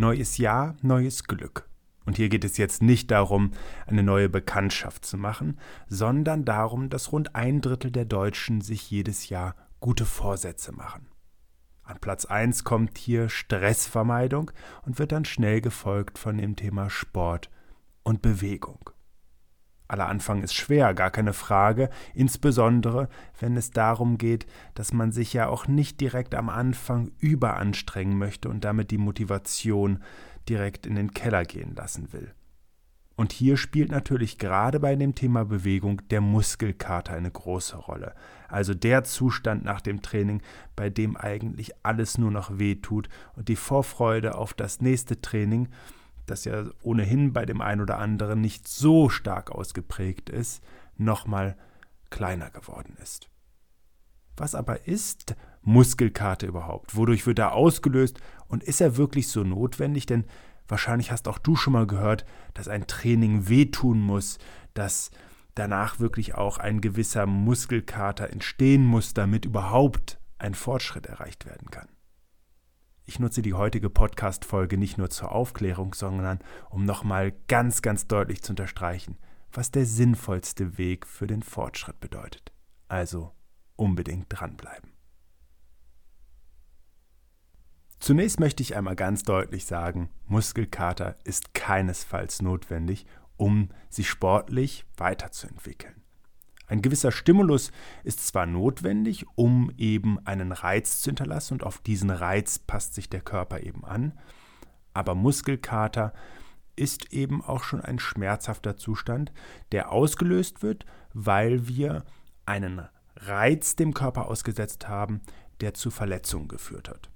Neues Jahr, neues Glück. Und hier geht es jetzt nicht darum, eine neue Bekanntschaft zu machen, sondern darum, dass rund ein Drittel der Deutschen sich jedes Jahr gute Vorsätze machen. An Platz 1 kommt hier Stressvermeidung und wird dann schnell gefolgt von dem Thema Sport und Bewegung. Aller Anfang ist schwer, gar keine Frage, insbesondere wenn es darum geht, dass man sich ja auch nicht direkt am Anfang überanstrengen möchte und damit die Motivation direkt in den Keller gehen lassen will. Und hier spielt natürlich gerade bei dem Thema Bewegung der Muskelkater eine große Rolle. Also der Zustand nach dem Training, bei dem eigentlich alles nur noch weh tut und die Vorfreude auf das nächste Training das ja ohnehin bei dem einen oder anderen nicht so stark ausgeprägt ist, nochmal kleiner geworden ist. Was aber ist Muskelkater überhaupt? Wodurch wird er ausgelöst und ist er wirklich so notwendig? Denn wahrscheinlich hast auch du schon mal gehört, dass ein Training wehtun muss, dass danach wirklich auch ein gewisser Muskelkater entstehen muss, damit überhaupt ein Fortschritt erreicht werden kann. Ich nutze die heutige Podcast-Folge nicht nur zur Aufklärung, sondern um nochmal ganz, ganz deutlich zu unterstreichen, was der sinnvollste Weg für den Fortschritt bedeutet. Also unbedingt dranbleiben. Zunächst möchte ich einmal ganz deutlich sagen, Muskelkater ist keinesfalls notwendig, um sich sportlich weiterzuentwickeln. Ein gewisser Stimulus ist zwar notwendig, um eben einen Reiz zu hinterlassen und auf diesen Reiz passt sich der Körper eben an, aber Muskelkater ist eben auch schon ein schmerzhafter Zustand, der ausgelöst wird, weil wir einen Reiz dem Körper ausgesetzt haben, der zu Verletzungen geführt hat.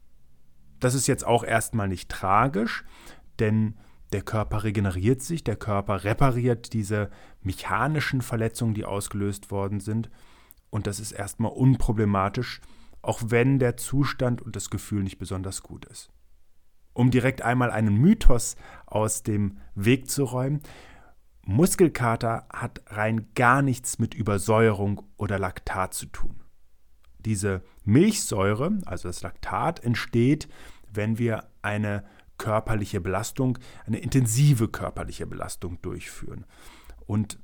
Das ist jetzt auch erstmal nicht tragisch, denn der Körper regeneriert sich, der Körper repariert diese mechanischen Verletzungen, die ausgelöst worden sind. Und das ist erstmal unproblematisch, auch wenn der Zustand und das Gefühl nicht besonders gut ist. Um direkt einmal einen Mythos aus dem Weg zu räumen, Muskelkater hat rein gar nichts mit Übersäuerung oder Laktat zu tun. Diese Milchsäure, also das Laktat, entsteht, wenn wir eine körperliche Belastung, eine intensive körperliche Belastung durchführen und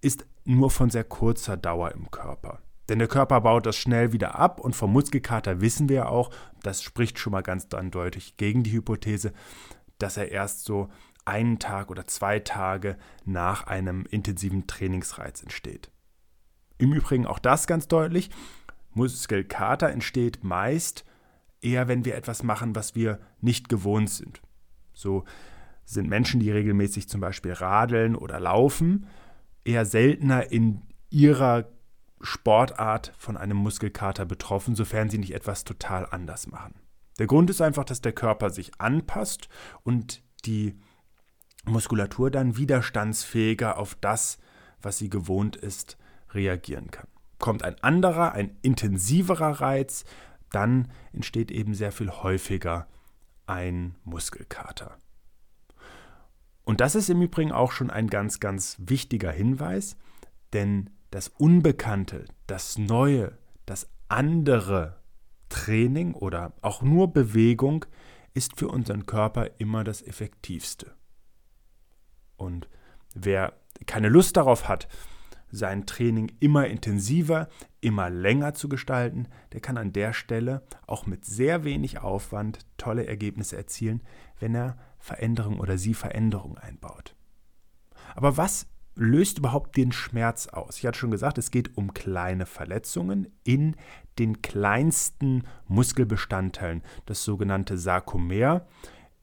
ist nur von sehr kurzer Dauer im Körper. Denn der Körper baut das schnell wieder ab und vom Muskelkater wissen wir auch, das spricht schon mal ganz eindeutig gegen die Hypothese, dass er erst so einen Tag oder zwei Tage nach einem intensiven Trainingsreiz entsteht. Im Übrigen auch das ganz deutlich, Muskelkater entsteht meist eher, wenn wir etwas machen, was wir nicht gewohnt sind. So sind Menschen, die regelmäßig zum Beispiel radeln oder laufen, eher seltener in ihrer Sportart von einem Muskelkater betroffen, sofern sie nicht etwas total anders machen. Der Grund ist einfach, dass der Körper sich anpasst und die Muskulatur dann widerstandsfähiger auf das, was sie gewohnt ist, reagieren kann. Kommt ein anderer, ein intensiverer Reiz, dann entsteht eben sehr viel häufiger ein Muskelkater. Und das ist im Übrigen auch schon ein ganz, ganz wichtiger Hinweis, denn das Unbekannte, das Neue, das andere Training oder auch nur Bewegung ist für unseren Körper immer das Effektivste. Und wer keine Lust darauf hat, sein Training immer intensiver, immer länger zu gestalten, der kann an der Stelle auch mit sehr wenig Aufwand tolle Ergebnisse erzielen, wenn er Veränderung oder sie Veränderung einbaut. Aber was löst überhaupt den Schmerz aus? Ich hatte schon gesagt, es geht um kleine Verletzungen in den kleinsten Muskelbestandteilen, das sogenannte Sarkomer,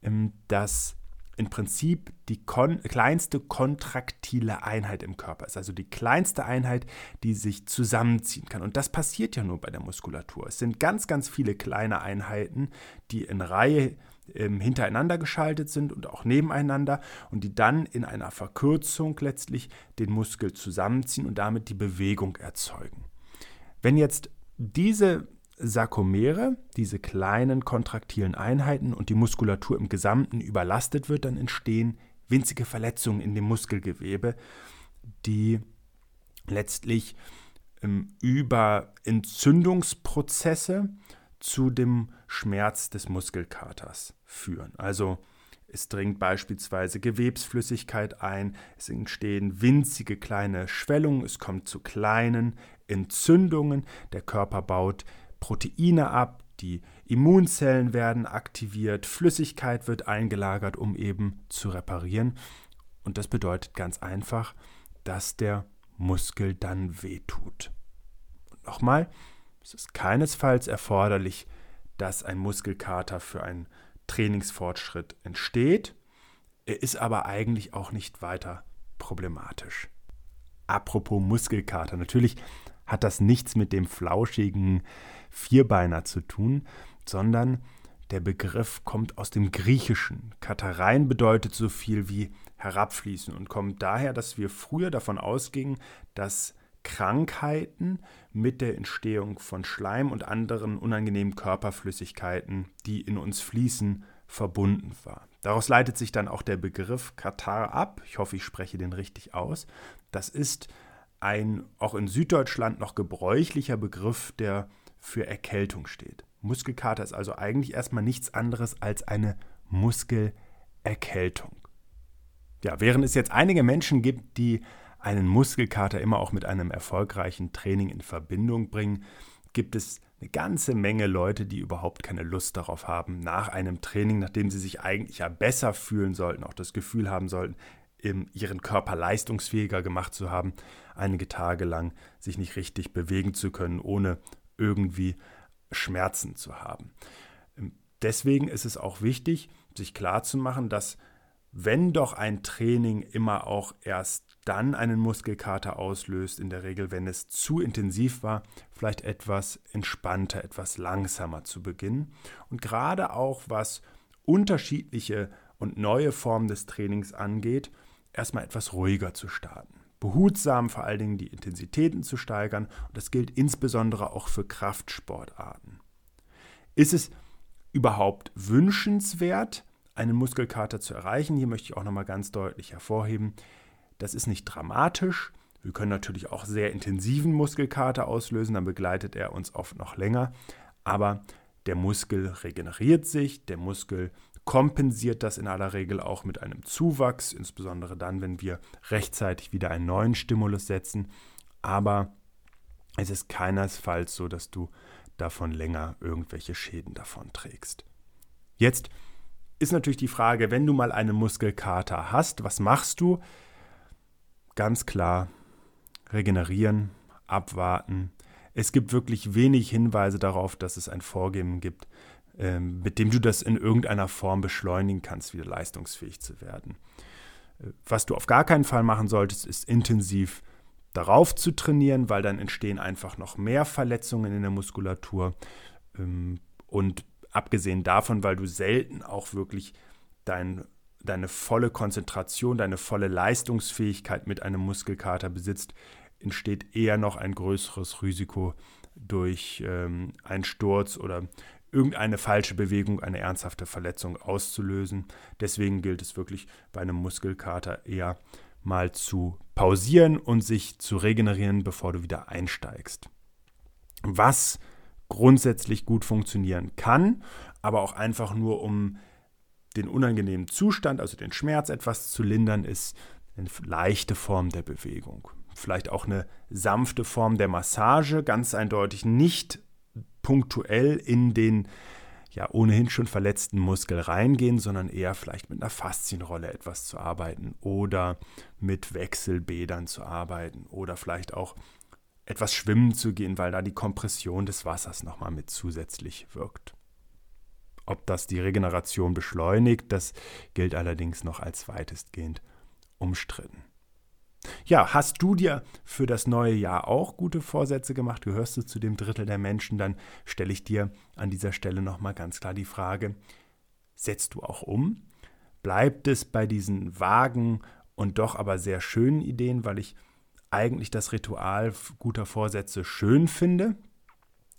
ähm, das im Prinzip die kon kleinste kontraktile Einheit im Körper ist, also die kleinste Einheit, die sich zusammenziehen kann. Und das passiert ja nur bei der Muskulatur. Es sind ganz, ganz viele kleine Einheiten, die in Reihe ähm, hintereinander geschaltet sind und auch nebeneinander und die dann in einer Verkürzung letztlich den Muskel zusammenziehen und damit die Bewegung erzeugen. Wenn jetzt diese Sarkomere, diese kleinen kontraktilen Einheiten und die Muskulatur im Gesamten überlastet wird, dann entstehen winzige Verletzungen in dem Muskelgewebe, die letztlich ähm, über Entzündungsprozesse zu dem Schmerz des Muskelkaters führen. Also es dringt beispielsweise Gewebsflüssigkeit ein, es entstehen winzige kleine Schwellungen, es kommt zu kleinen Entzündungen, der Körper baut Proteine ab, die Immunzellen werden aktiviert, Flüssigkeit wird eingelagert, um eben zu reparieren. Und das bedeutet ganz einfach, dass der Muskel dann wehtut. Und nochmal, es ist keinesfalls erforderlich, dass ein Muskelkater für einen Trainingsfortschritt entsteht. Er ist aber eigentlich auch nicht weiter problematisch. Apropos Muskelkater, natürlich hat das nichts mit dem flauschigen Vierbeiner zu tun, sondern der Begriff kommt aus dem Griechischen. Katerein bedeutet so viel wie herabfließen und kommt daher, dass wir früher davon ausgingen, dass Krankheiten mit der Entstehung von Schleim und anderen unangenehmen Körperflüssigkeiten, die in uns fließen, verbunden war. Daraus leitet sich dann auch der Begriff Katar ab. Ich hoffe, ich spreche den richtig aus. Das ist ein auch in Süddeutschland noch gebräuchlicher Begriff, der für Erkältung steht. Muskelkater ist also eigentlich erstmal nichts anderes als eine Muskelerkältung. Ja, während es jetzt einige Menschen gibt, die einen Muskelkater immer auch mit einem erfolgreichen Training in Verbindung bringen, gibt es eine ganze Menge Leute, die überhaupt keine Lust darauf haben, nach einem Training, nachdem sie sich eigentlich ja besser fühlen sollten, auch das Gefühl haben sollten, ihren Körper leistungsfähiger gemacht zu haben, einige Tage lang sich nicht richtig bewegen zu können, ohne irgendwie Schmerzen zu haben. Ähm, deswegen ist es auch wichtig, sich klarzumachen, dass wenn doch ein Training immer auch erst dann einen Muskelkater auslöst, in der Regel, wenn es zu intensiv war, vielleicht etwas entspannter, etwas langsamer zu beginnen. Und gerade auch was unterschiedliche und neue Formen des Trainings angeht, erstmal etwas ruhiger zu starten. Behutsam vor allen Dingen die Intensitäten zu steigern und das gilt insbesondere auch für Kraftsportarten. Ist es überhaupt wünschenswert, einen Muskelkater zu erreichen? Hier möchte ich auch nochmal ganz deutlich hervorheben, das ist nicht dramatisch. Wir können natürlich auch sehr intensiven Muskelkater auslösen, dann begleitet er uns oft noch länger. Aber der Muskel regeneriert sich, der Muskel kompensiert das in aller Regel auch mit einem Zuwachs, insbesondere dann, wenn wir rechtzeitig wieder einen neuen Stimulus setzen. Aber es ist keinesfalls so, dass du davon länger irgendwelche Schäden davon trägst. Jetzt ist natürlich die Frage, wenn du mal einen Muskelkater hast, was machst du? Ganz klar, regenerieren, abwarten. Es gibt wirklich wenig Hinweise darauf, dass es ein Vorgehen gibt, mit dem du das in irgendeiner Form beschleunigen kannst, wieder leistungsfähig zu werden. Äh, was du auf gar keinen Fall machen solltest, ist intensiv darauf zu trainieren, weil dann entstehen einfach noch mehr Verletzungen in der Muskulatur. Ähm, und abgesehen davon, weil du selten auch wirklich dein, deine volle Konzentration, deine volle Leistungsfähigkeit mit einem Muskelkater besitzt, entsteht eher noch ein größeres Risiko durch ähm, einen Sturz oder irgendeine falsche Bewegung eine ernsthafte Verletzung auszulösen. Deswegen gilt es wirklich bei einem Muskelkater eher mal zu pausieren und sich zu regenerieren, bevor du wieder einsteigst. Was grundsätzlich gut funktionieren kann, aber auch einfach nur um den unangenehmen Zustand, also den Schmerz etwas zu lindern, ist eine leichte Form der Bewegung. Vielleicht auch eine sanfte Form der Massage, ganz eindeutig nicht punktuell in den ja ohnehin schon verletzten Muskel reingehen, sondern eher vielleicht mit einer Faszienrolle etwas zu arbeiten oder mit Wechselbädern zu arbeiten oder vielleicht auch etwas schwimmen zu gehen, weil da die Kompression des Wassers nochmal mit zusätzlich wirkt. Ob das die Regeneration beschleunigt, das gilt allerdings noch als weitestgehend umstritten. Ja, hast du dir für das neue Jahr auch gute Vorsätze gemacht? Gehörst du zu dem Drittel der Menschen? Dann stelle ich dir an dieser Stelle nochmal ganz klar die Frage, setzt du auch um? Bleibt es bei diesen vagen und doch aber sehr schönen Ideen, weil ich eigentlich das Ritual guter Vorsätze schön finde?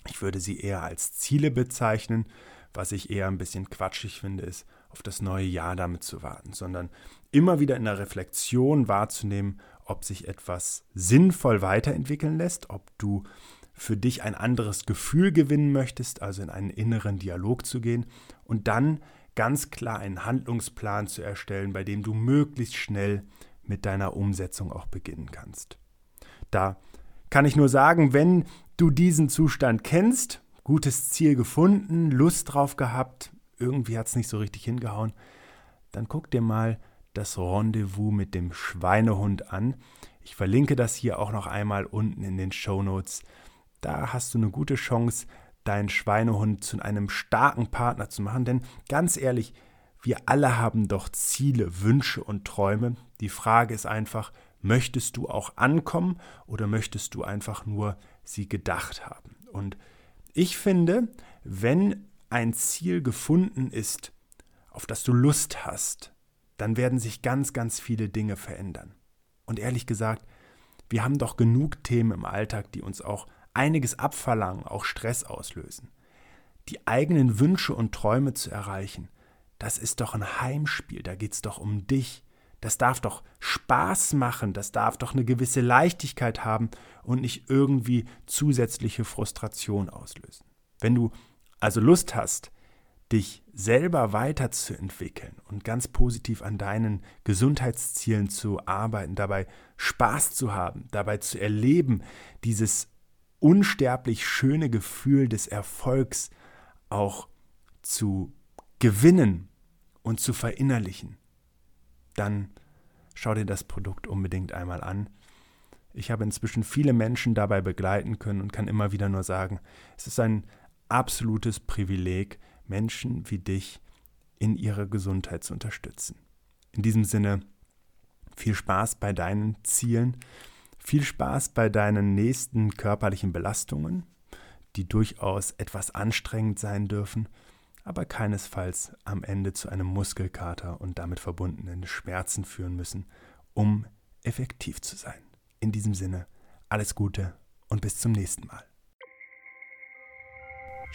Ich würde sie eher als Ziele bezeichnen. Was ich eher ein bisschen quatschig finde, ist, auf das neue Jahr damit zu warten, sondern immer wieder in der Reflexion wahrzunehmen, ob sich etwas sinnvoll weiterentwickeln lässt, ob du für dich ein anderes Gefühl gewinnen möchtest, also in einen inneren Dialog zu gehen und dann ganz klar einen Handlungsplan zu erstellen, bei dem du möglichst schnell mit deiner Umsetzung auch beginnen kannst. Da kann ich nur sagen, wenn du diesen Zustand kennst, gutes Ziel gefunden, Lust drauf gehabt, irgendwie hat es nicht so richtig hingehauen, dann guck dir mal das Rendezvous mit dem Schweinehund an. Ich verlinke das hier auch noch einmal unten in den Show Notes. Da hast du eine gute Chance, deinen Schweinehund zu einem starken Partner zu machen. Denn ganz ehrlich, wir alle haben doch Ziele, Wünsche und Träume. Die Frage ist einfach, möchtest du auch ankommen oder möchtest du einfach nur sie gedacht haben? Und ich finde, wenn ein Ziel gefunden ist, auf das du Lust hast, dann werden sich ganz, ganz viele Dinge verändern. Und ehrlich gesagt, wir haben doch genug Themen im Alltag, die uns auch einiges abverlangen, auch Stress auslösen. Die eigenen Wünsche und Träume zu erreichen, das ist doch ein Heimspiel, da geht es doch um dich. Das darf doch Spaß machen, das darf doch eine gewisse Leichtigkeit haben und nicht irgendwie zusätzliche Frustration auslösen. Wenn du also Lust hast, dich selber weiterzuentwickeln und ganz positiv an deinen Gesundheitszielen zu arbeiten, dabei Spaß zu haben, dabei zu erleben, dieses unsterblich schöne Gefühl des Erfolgs auch zu gewinnen und zu verinnerlichen, dann schau dir das Produkt unbedingt einmal an. Ich habe inzwischen viele Menschen dabei begleiten können und kann immer wieder nur sagen, es ist ein absolutes Privileg, Menschen wie dich in ihrer Gesundheit zu unterstützen. In diesem Sinne, viel Spaß bei deinen Zielen, viel Spaß bei deinen nächsten körperlichen Belastungen, die durchaus etwas anstrengend sein dürfen, aber keinesfalls am Ende zu einem Muskelkater und damit verbundenen Schmerzen führen müssen, um effektiv zu sein. In diesem Sinne, alles Gute und bis zum nächsten Mal.